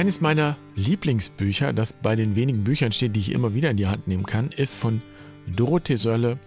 Eines meiner Lieblingsbücher, das bei den wenigen Büchern steht, die ich immer wieder in die Hand nehmen kann, ist von Dorothee Sölle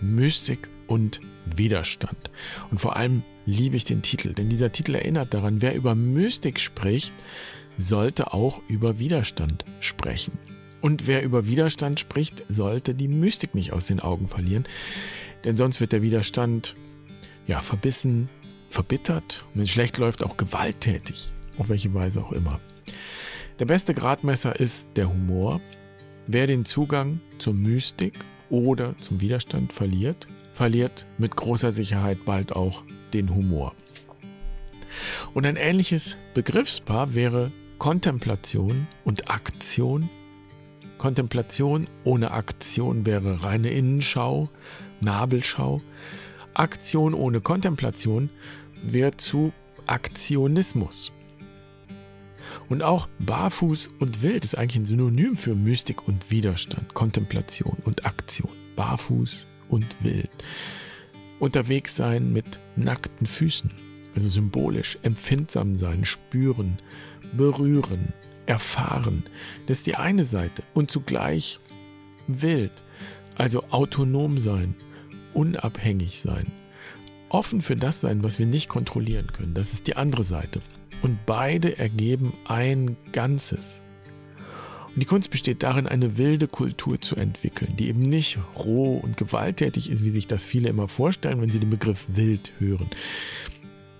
Mystik und Widerstand. Und vor allem liebe ich den Titel, denn dieser Titel erinnert daran, wer über Mystik spricht, sollte auch über Widerstand sprechen. Und wer über Widerstand spricht, sollte die Mystik nicht aus den Augen verlieren, denn sonst wird der Widerstand ja verbissen, verbittert und wenn es schlecht läuft auch gewalttätig, auf welche Weise auch immer. Der beste Gradmesser ist der Humor. Wer den Zugang zur Mystik oder zum Widerstand verliert, verliert mit großer Sicherheit bald auch den Humor. Und ein ähnliches Begriffspaar wäre Kontemplation und Aktion. Kontemplation ohne Aktion wäre reine Innenschau, Nabelschau. Aktion ohne Kontemplation wird zu Aktionismus. Und auch barfuß und wild ist eigentlich ein Synonym für Mystik und Widerstand, Kontemplation und Aktion. Barfuß und wild. Unterwegs sein mit nackten Füßen, also symbolisch empfindsam sein, spüren, berühren, erfahren. Das ist die eine Seite. Und zugleich wild, also autonom sein, unabhängig sein, offen für das sein, was wir nicht kontrollieren können. Das ist die andere Seite. Und beide ergeben ein Ganzes. Und die Kunst besteht darin, eine wilde Kultur zu entwickeln, die eben nicht roh und gewalttätig ist, wie sich das viele immer vorstellen, wenn sie den Begriff wild hören,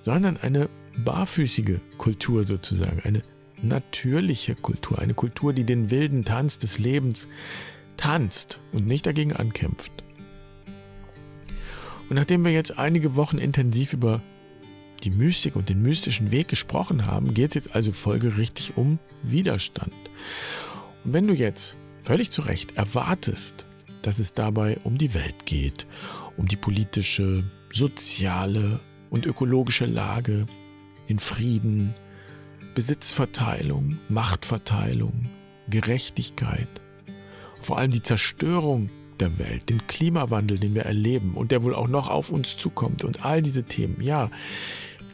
sondern eine barfüßige Kultur sozusagen, eine natürliche Kultur, eine Kultur, die den wilden Tanz des Lebens tanzt und nicht dagegen ankämpft. Und nachdem wir jetzt einige Wochen intensiv über die Mystik und den mystischen Weg gesprochen haben, geht es jetzt also folgerichtig um Widerstand. Und wenn du jetzt völlig zu Recht erwartest, dass es dabei um die Welt geht, um die politische, soziale und ökologische Lage, den Frieden, Besitzverteilung, Machtverteilung, Gerechtigkeit, vor allem die Zerstörung der Welt, den Klimawandel, den wir erleben und der wohl auch noch auf uns zukommt und all diese Themen. Ja,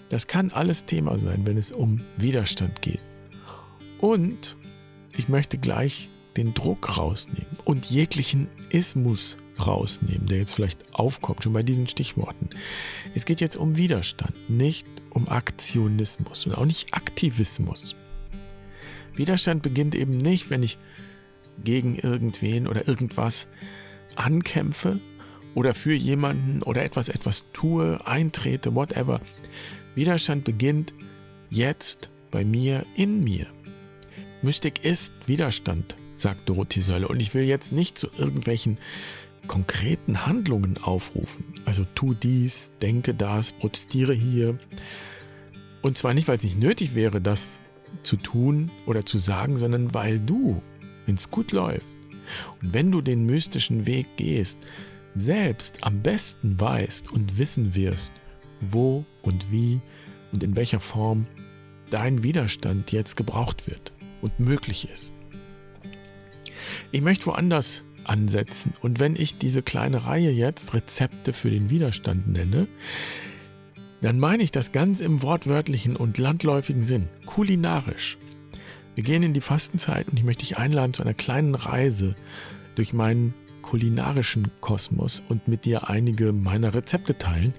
das kann alles Thema sein, wenn es um Widerstand geht. Und ich möchte gleich den Druck rausnehmen und jeglichen Ismus rausnehmen, der jetzt vielleicht aufkommt, schon bei diesen Stichworten. Es geht jetzt um Widerstand, nicht um Aktionismus und auch nicht Aktivismus. Widerstand beginnt eben nicht, wenn ich gegen irgendwen oder irgendwas ankämpfe oder für jemanden oder etwas etwas tue, eintrete, whatever. Widerstand beginnt jetzt bei mir, in mir. Mystik ist Widerstand, sagt Dorothee Sölle. Und ich will jetzt nicht zu irgendwelchen konkreten Handlungen aufrufen. Also tu dies, denke das, protestiere hier. Und zwar nicht, weil es nicht nötig wäre, das zu tun oder zu sagen, sondern weil du, wenn es gut läuft und wenn du den mystischen Weg gehst, selbst am besten weißt und wissen wirst, wo und wie und in welcher Form dein Widerstand jetzt gebraucht wird und möglich ist. Ich möchte woanders ansetzen und wenn ich diese kleine Reihe jetzt Rezepte für den Widerstand nenne, dann meine ich das ganz im wortwörtlichen und landläufigen Sinn, kulinarisch. Wir gehen in die Fastenzeit und ich möchte dich einladen zu einer kleinen Reise durch meinen kulinarischen Kosmos und mit dir einige meiner Rezepte teilen.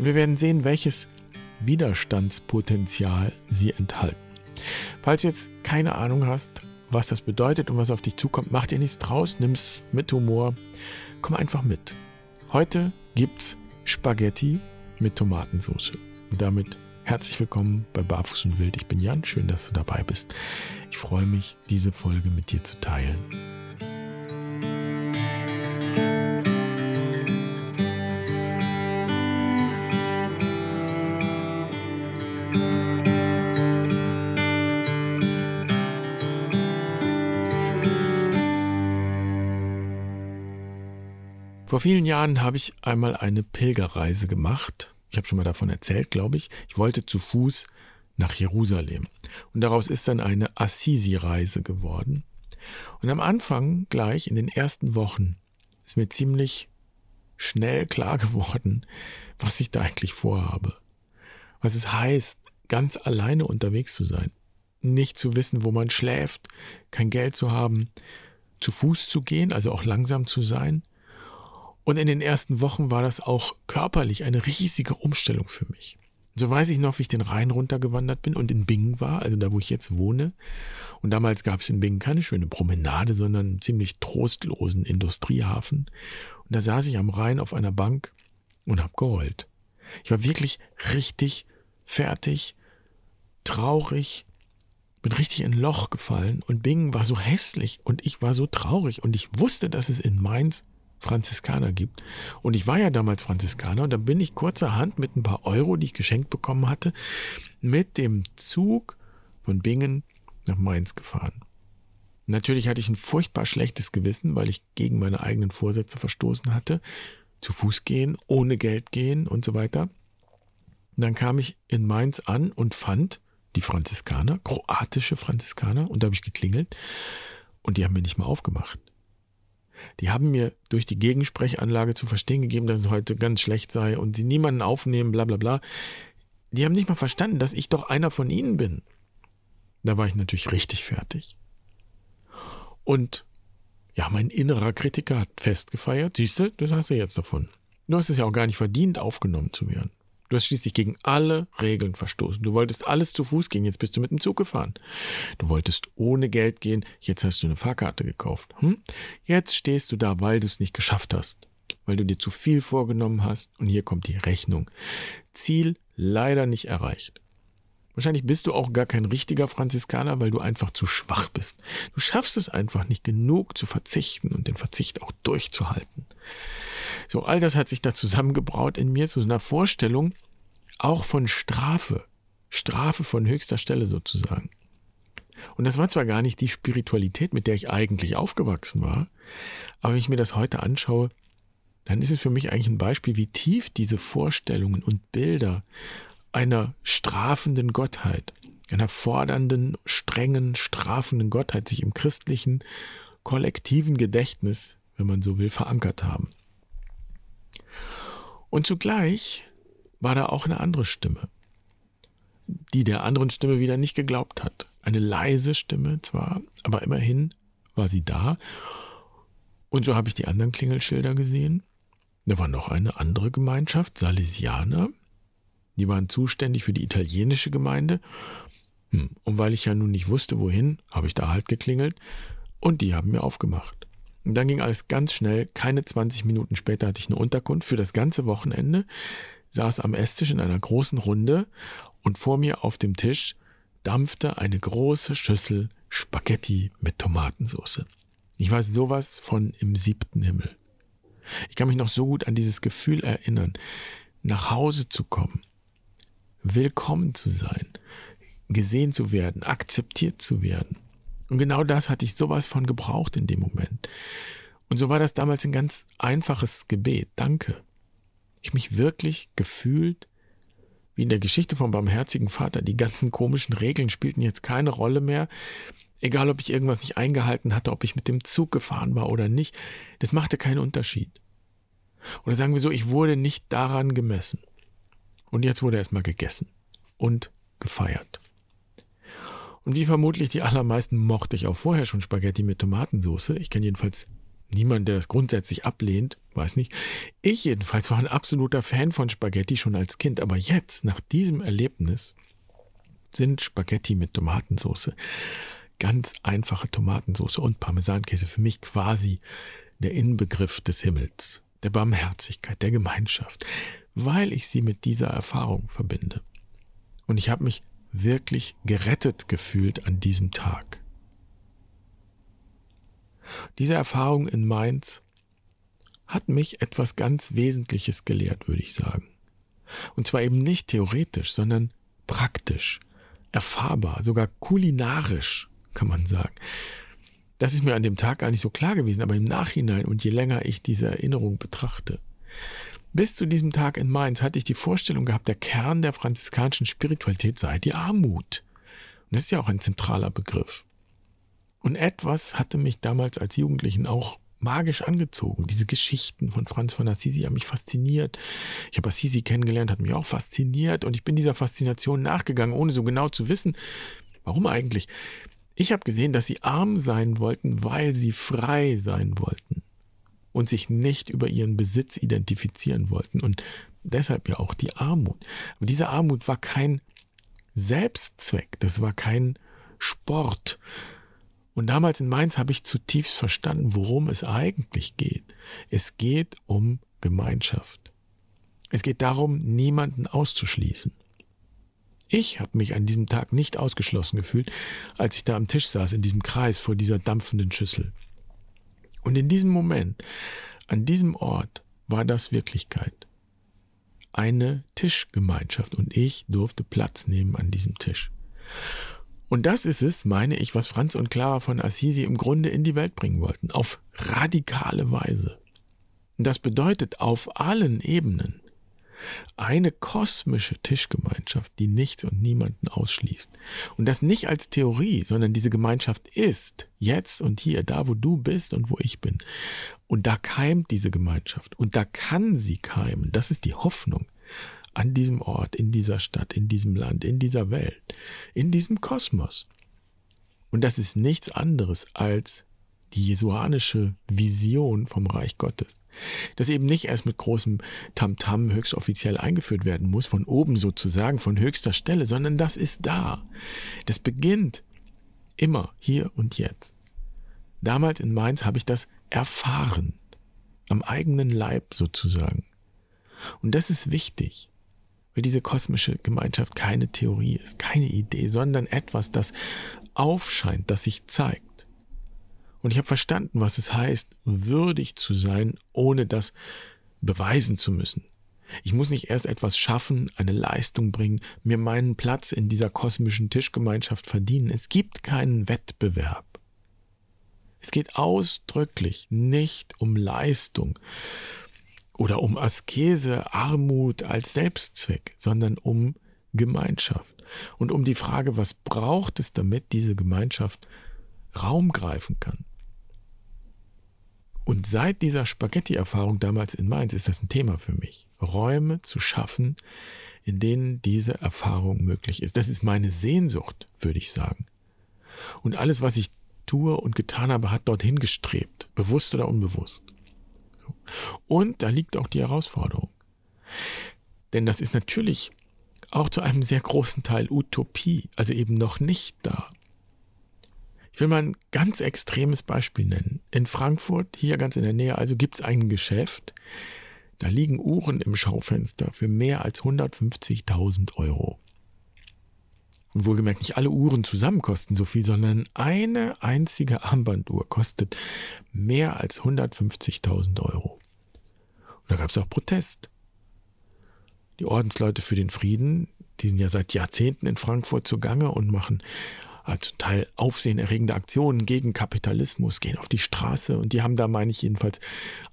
Und wir werden sehen, welches Widerstandspotenzial sie enthalten. Falls du jetzt keine Ahnung hast, was das bedeutet und was auf dich zukommt, mach dir nichts draus, nimm's mit Humor, komm einfach mit. Heute gibt's Spaghetti mit Tomatensauce. Und damit herzlich willkommen bei Barfuß und Wild. Ich bin Jan, schön, dass du dabei bist. Ich freue mich, diese Folge mit dir zu teilen. Vor vielen Jahren habe ich einmal eine Pilgerreise gemacht. Ich habe schon mal davon erzählt, glaube ich. Ich wollte zu Fuß nach Jerusalem. Und daraus ist dann eine Assisi-Reise geworden. Und am Anfang, gleich in den ersten Wochen, ist mir ziemlich schnell klar geworden, was ich da eigentlich vorhabe. Was es heißt, ganz alleine unterwegs zu sein. nicht zu wissen, wo man schläft, kein Geld zu haben, zu Fuß zu gehen, also auch langsam zu sein. Und in den ersten Wochen war das auch körperlich eine riesige Umstellung für mich. So weiß ich noch, wie ich den Rhein runtergewandert bin und in Bingen war, also da, wo ich jetzt wohne. Und damals gab es in Bingen keine schöne Promenade, sondern einen ziemlich trostlosen Industriehafen. Und da saß ich am Rhein auf einer Bank und hab geheult. Ich war wirklich richtig fertig, traurig, bin richtig in ein Loch gefallen und Bingen war so hässlich und ich war so traurig und ich wusste, dass es in Mainz Franziskaner gibt. Und ich war ja damals Franziskaner und dann bin ich kurzerhand mit ein paar Euro, die ich geschenkt bekommen hatte, mit dem Zug von Bingen nach Mainz gefahren. Natürlich hatte ich ein furchtbar schlechtes Gewissen, weil ich gegen meine eigenen Vorsätze verstoßen hatte. Zu Fuß gehen, ohne Geld gehen und so weiter. Dann kam ich in Mainz an und fand die Franziskaner, kroatische Franziskaner, und da habe ich geklingelt und die haben mir nicht mal aufgemacht. Die haben mir durch die Gegensprechanlage zu verstehen gegeben, dass es heute ganz schlecht sei und sie niemanden aufnehmen, bla bla bla. Die haben nicht mal verstanden, dass ich doch einer von ihnen bin. Da war ich natürlich richtig fertig. Und ja, mein innerer Kritiker hat festgefeiert, siehst du, das hast du jetzt davon. Du hast es ja auch gar nicht verdient, aufgenommen zu werden. Du hast schließlich gegen alle Regeln verstoßen. Du wolltest alles zu Fuß gehen, jetzt bist du mit dem Zug gefahren. Du wolltest ohne Geld gehen, jetzt hast du eine Fahrkarte gekauft. Hm? Jetzt stehst du da, weil du es nicht geschafft hast, weil du dir zu viel vorgenommen hast und hier kommt die Rechnung. Ziel leider nicht erreicht. Wahrscheinlich bist du auch gar kein richtiger Franziskaner, weil du einfach zu schwach bist. Du schaffst es einfach nicht genug zu verzichten und den Verzicht auch durchzuhalten. So, all das hat sich da zusammengebraut in mir zu einer Vorstellung auch von Strafe. Strafe von höchster Stelle sozusagen. Und das war zwar gar nicht die Spiritualität, mit der ich eigentlich aufgewachsen war, aber wenn ich mir das heute anschaue, dann ist es für mich eigentlich ein Beispiel, wie tief diese Vorstellungen und Bilder einer strafenden Gottheit, einer fordernden, strengen, strafenden Gottheit sich im christlichen kollektiven Gedächtnis, wenn man so will, verankert haben. Und zugleich war da auch eine andere Stimme, die der anderen Stimme wieder nicht geglaubt hat. Eine leise Stimme zwar, aber immerhin war sie da. Und so habe ich die anderen Klingelschilder gesehen. Da war noch eine andere Gemeinschaft, Salesianer, die waren zuständig für die italienische Gemeinde. Hm, und weil ich ja nun nicht wusste, wohin, habe ich da halt geklingelt und die haben mir aufgemacht. Und dann ging alles ganz schnell. Keine 20 Minuten später hatte ich eine Unterkunft für das ganze Wochenende, saß am Esstisch in einer großen Runde und vor mir auf dem Tisch dampfte eine große Schüssel Spaghetti mit Tomatensauce. Ich war sowas von im siebten Himmel. Ich kann mich noch so gut an dieses Gefühl erinnern, nach Hause zu kommen, willkommen zu sein, gesehen zu werden, akzeptiert zu werden. Und genau das hatte ich sowas von gebraucht in dem Moment. Und so war das damals ein ganz einfaches Gebet. Danke. Ich mich wirklich gefühlt wie in der Geschichte vom barmherzigen Vater. Die ganzen komischen Regeln spielten jetzt keine Rolle mehr. Egal, ob ich irgendwas nicht eingehalten hatte, ob ich mit dem Zug gefahren war oder nicht. Das machte keinen Unterschied. Oder sagen wir so, ich wurde nicht daran gemessen. Und jetzt wurde erstmal gegessen und gefeiert. Und wie vermutlich die allermeisten mochte ich auch vorher schon Spaghetti mit Tomatensauce. Ich kenne jedenfalls niemanden, der das grundsätzlich ablehnt, weiß nicht. Ich jedenfalls war ein absoluter Fan von Spaghetti schon als Kind, aber jetzt, nach diesem Erlebnis, sind Spaghetti mit Tomatensauce ganz einfache Tomatensauce und Parmesankäse für mich quasi der Inbegriff des Himmels, der Barmherzigkeit, der Gemeinschaft weil ich sie mit dieser Erfahrung verbinde. Und ich habe mich wirklich gerettet gefühlt an diesem Tag. Diese Erfahrung in Mainz hat mich etwas ganz Wesentliches gelehrt, würde ich sagen. Und zwar eben nicht theoretisch, sondern praktisch, erfahrbar, sogar kulinarisch, kann man sagen. Das ist mir an dem Tag gar nicht so klar gewesen, aber im Nachhinein und je länger ich diese Erinnerung betrachte, bis zu diesem Tag in Mainz hatte ich die Vorstellung gehabt, der Kern der franziskanischen Spiritualität sei die Armut. Und das ist ja auch ein zentraler Begriff. Und etwas hatte mich damals als Jugendlichen auch magisch angezogen. Diese Geschichten von Franz von Assisi haben mich fasziniert. Ich habe Assisi kennengelernt, hat mich auch fasziniert und ich bin dieser Faszination nachgegangen, ohne so genau zu wissen, Warum eigentlich? Ich habe gesehen, dass sie arm sein wollten, weil sie frei sein wollten und sich nicht über ihren Besitz identifizieren wollten und deshalb ja auch die Armut. Aber diese Armut war kein Selbstzweck, das war kein Sport. Und damals in Mainz habe ich zutiefst verstanden, worum es eigentlich geht. Es geht um Gemeinschaft. Es geht darum, niemanden auszuschließen. Ich habe mich an diesem Tag nicht ausgeschlossen gefühlt, als ich da am Tisch saß, in diesem Kreis vor dieser dampfenden Schüssel. Und in diesem Moment, an diesem Ort, war das Wirklichkeit. Eine Tischgemeinschaft und ich durfte Platz nehmen an diesem Tisch. Und das ist es, meine ich, was Franz und Clara von Assisi im Grunde in die Welt bringen wollten, auf radikale Weise. Und das bedeutet auf allen Ebenen. Eine kosmische Tischgemeinschaft, die nichts und niemanden ausschließt. Und das nicht als Theorie, sondern diese Gemeinschaft ist jetzt und hier, da wo du bist und wo ich bin. Und da keimt diese Gemeinschaft. Und da kann sie keimen. Das ist die Hoffnung an diesem Ort, in dieser Stadt, in diesem Land, in dieser Welt, in diesem Kosmos. Und das ist nichts anderes als die jesuanische Vision vom Reich Gottes. Das eben nicht erst mit großem Tamtam -Tam höchst offiziell eingeführt werden muss, von oben sozusagen, von höchster Stelle, sondern das ist da. Das beginnt immer hier und jetzt. Damals in Mainz habe ich das erfahren, am eigenen Leib sozusagen. Und das ist wichtig, weil diese kosmische Gemeinschaft keine Theorie ist, keine Idee, sondern etwas, das aufscheint, das sich zeigt. Und ich habe verstanden, was es heißt, würdig zu sein, ohne das beweisen zu müssen. Ich muss nicht erst etwas schaffen, eine Leistung bringen, mir meinen Platz in dieser kosmischen Tischgemeinschaft verdienen. Es gibt keinen Wettbewerb. Es geht ausdrücklich nicht um Leistung oder um Askese, Armut als Selbstzweck, sondern um Gemeinschaft und um die Frage, was braucht es, damit diese Gemeinschaft Raum greifen kann. Und seit dieser Spaghetti-Erfahrung damals in Mainz ist das ein Thema für mich. Räume zu schaffen, in denen diese Erfahrung möglich ist. Das ist meine Sehnsucht, würde ich sagen. Und alles, was ich tue und getan habe, hat dorthin gestrebt, bewusst oder unbewusst. Und da liegt auch die Herausforderung. Denn das ist natürlich auch zu einem sehr großen Teil Utopie, also eben noch nicht da. Ich will mal ein ganz extremes Beispiel nennen. In Frankfurt, hier ganz in der Nähe, also gibt es ein Geschäft, da liegen Uhren im Schaufenster für mehr als 150.000 Euro. Und wohlgemerkt, nicht alle Uhren zusammen kosten so viel, sondern eine einzige Armbanduhr kostet mehr als 150.000 Euro. Und da gab es auch Protest. Die Ordensleute für den Frieden, die sind ja seit Jahrzehnten in Frankfurt zugange und machen zum Teil aufsehenerregende Aktionen gegen Kapitalismus, gehen auf die Straße und die haben da, meine ich jedenfalls,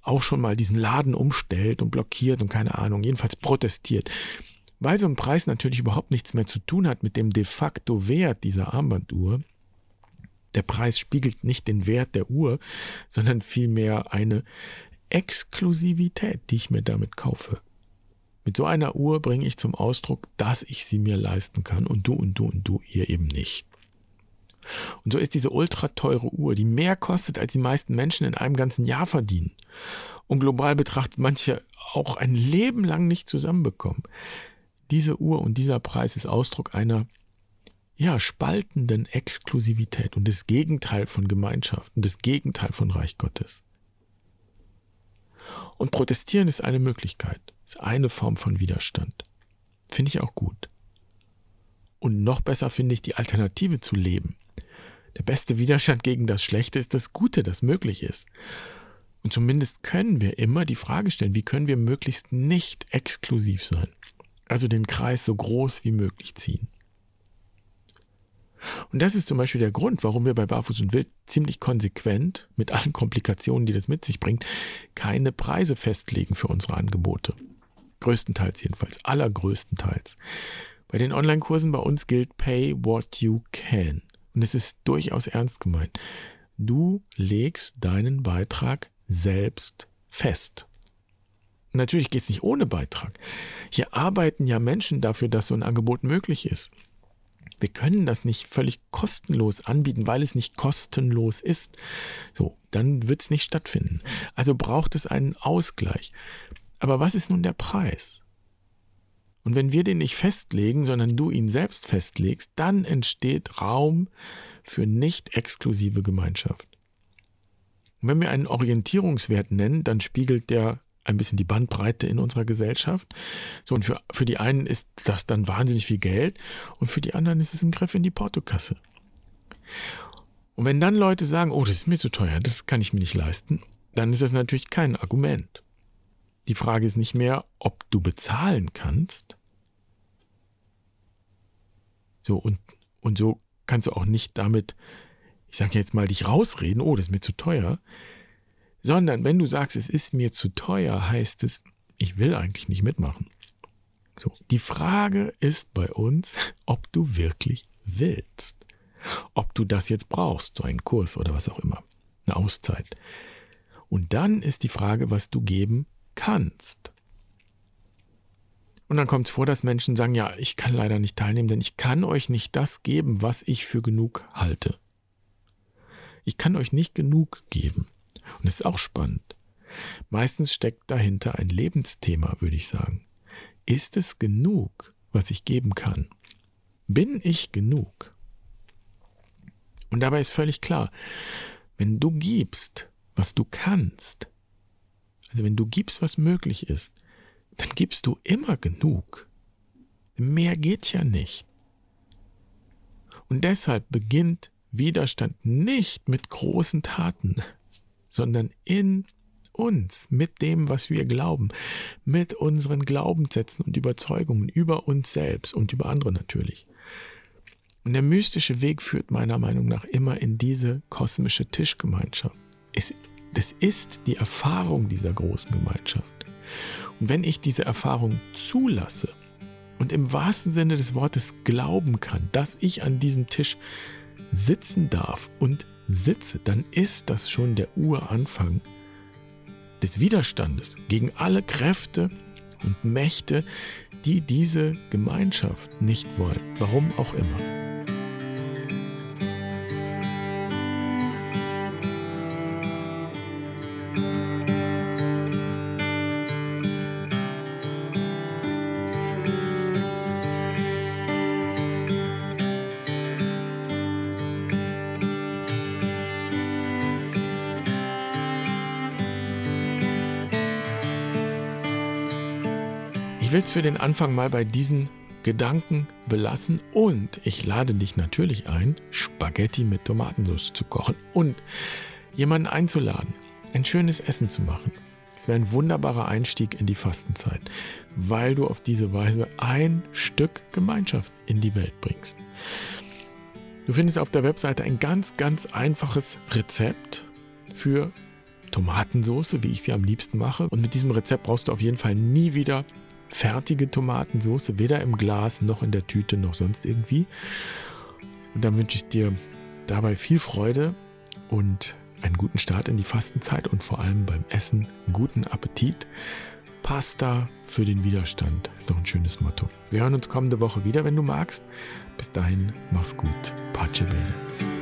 auch schon mal diesen Laden umstellt und blockiert und keine Ahnung, jedenfalls protestiert. Weil so ein Preis natürlich überhaupt nichts mehr zu tun hat mit dem de facto Wert dieser Armbanduhr. Der Preis spiegelt nicht den Wert der Uhr, sondern vielmehr eine Exklusivität, die ich mir damit kaufe. Mit so einer Uhr bringe ich zum Ausdruck, dass ich sie mir leisten kann und du und du und du ihr eben nicht. Und so ist diese ultra teure Uhr, die mehr kostet, als die meisten Menschen in einem ganzen Jahr verdienen. Und global betrachtet manche auch ein Leben lang nicht zusammenbekommen. Diese Uhr und dieser Preis ist Ausdruck einer ja, spaltenden Exklusivität und das Gegenteil von Gemeinschaft und das Gegenteil von Reich Gottes. Und protestieren ist eine Möglichkeit, ist eine Form von Widerstand. Finde ich auch gut. Und noch besser finde ich die Alternative zu leben. Der beste Widerstand gegen das Schlechte ist das Gute, das möglich ist. Und zumindest können wir immer die Frage stellen, wie können wir möglichst nicht exklusiv sein? Also den Kreis so groß wie möglich ziehen. Und das ist zum Beispiel der Grund, warum wir bei Barfuß und Wild ziemlich konsequent, mit allen Komplikationen, die das mit sich bringt, keine Preise festlegen für unsere Angebote. Größtenteils jedenfalls, allergrößtenteils. Bei den Online-Kursen bei uns gilt Pay what you can. Und es ist durchaus ernst gemeint. Du legst deinen Beitrag selbst fest. Natürlich geht es nicht ohne Beitrag. Hier arbeiten ja Menschen dafür, dass so ein Angebot möglich ist. Wir können das nicht völlig kostenlos anbieten, weil es nicht kostenlos ist. So, dann wird es nicht stattfinden. Also braucht es einen Ausgleich. Aber was ist nun der Preis? Und wenn wir den nicht festlegen, sondern du ihn selbst festlegst, dann entsteht Raum für nicht exklusive Gemeinschaft. Und wenn wir einen Orientierungswert nennen, dann spiegelt der ein bisschen die Bandbreite in unserer Gesellschaft. So, und für, für die einen ist das dann wahnsinnig viel Geld und für die anderen ist es ein Griff in die Portokasse. Und wenn dann Leute sagen, oh, das ist mir zu teuer, das kann ich mir nicht leisten, dann ist das natürlich kein Argument. Die Frage ist nicht mehr, ob du bezahlen kannst. So, und, und so kannst du auch nicht damit, ich sage jetzt mal, dich rausreden, oh, das ist mir zu teuer, sondern wenn du sagst, es ist mir zu teuer, heißt es, ich will eigentlich nicht mitmachen. So, die Frage ist bei uns, ob du wirklich willst. Ob du das jetzt brauchst, so einen Kurs oder was auch immer, eine Auszeit. Und dann ist die Frage, was du geben kannst. Und dann kommt es vor, dass Menschen sagen, ja, ich kann leider nicht teilnehmen, denn ich kann euch nicht das geben, was ich für genug halte. Ich kann euch nicht genug geben. Und das ist auch spannend. Meistens steckt dahinter ein Lebensthema, würde ich sagen. Ist es genug, was ich geben kann? Bin ich genug? Und dabei ist völlig klar, wenn du gibst, was du kannst, also wenn du gibst, was möglich ist, dann gibst du immer genug. Mehr geht ja nicht. Und deshalb beginnt Widerstand nicht mit großen Taten, sondern in uns, mit dem, was wir glauben, mit unseren Glaubenssätzen und Überzeugungen über uns selbst und über andere natürlich. Und der mystische Weg führt meiner Meinung nach immer in diese kosmische Tischgemeinschaft. Es, das ist die Erfahrung dieser großen Gemeinschaft. Und wenn ich diese Erfahrung zulasse und im wahrsten Sinne des Wortes glauben kann, dass ich an diesem Tisch sitzen darf und sitze, dann ist das schon der Uranfang des Widerstandes gegen alle Kräfte und Mächte, die diese Gemeinschaft nicht wollen, warum auch immer. Es für den Anfang mal bei diesen Gedanken belassen und ich lade dich natürlich ein, Spaghetti mit Tomatensauce zu kochen und jemanden einzuladen, ein schönes Essen zu machen. Es wäre ein wunderbarer Einstieg in die Fastenzeit, weil du auf diese Weise ein Stück Gemeinschaft in die Welt bringst. Du findest auf der Webseite ein ganz, ganz einfaches Rezept für Tomatensauce, wie ich sie am liebsten mache. Und mit diesem Rezept brauchst du auf jeden Fall nie wieder fertige Tomatensauce, weder im Glas noch in der Tüte noch sonst irgendwie. Und dann wünsche ich dir dabei viel Freude und einen guten Start in die Fastenzeit und vor allem beim Essen guten Appetit. Pasta für den Widerstand ist doch ein schönes Motto. Wir hören uns kommende Woche wieder, wenn du magst. Bis dahin, mach's gut. Pace bene.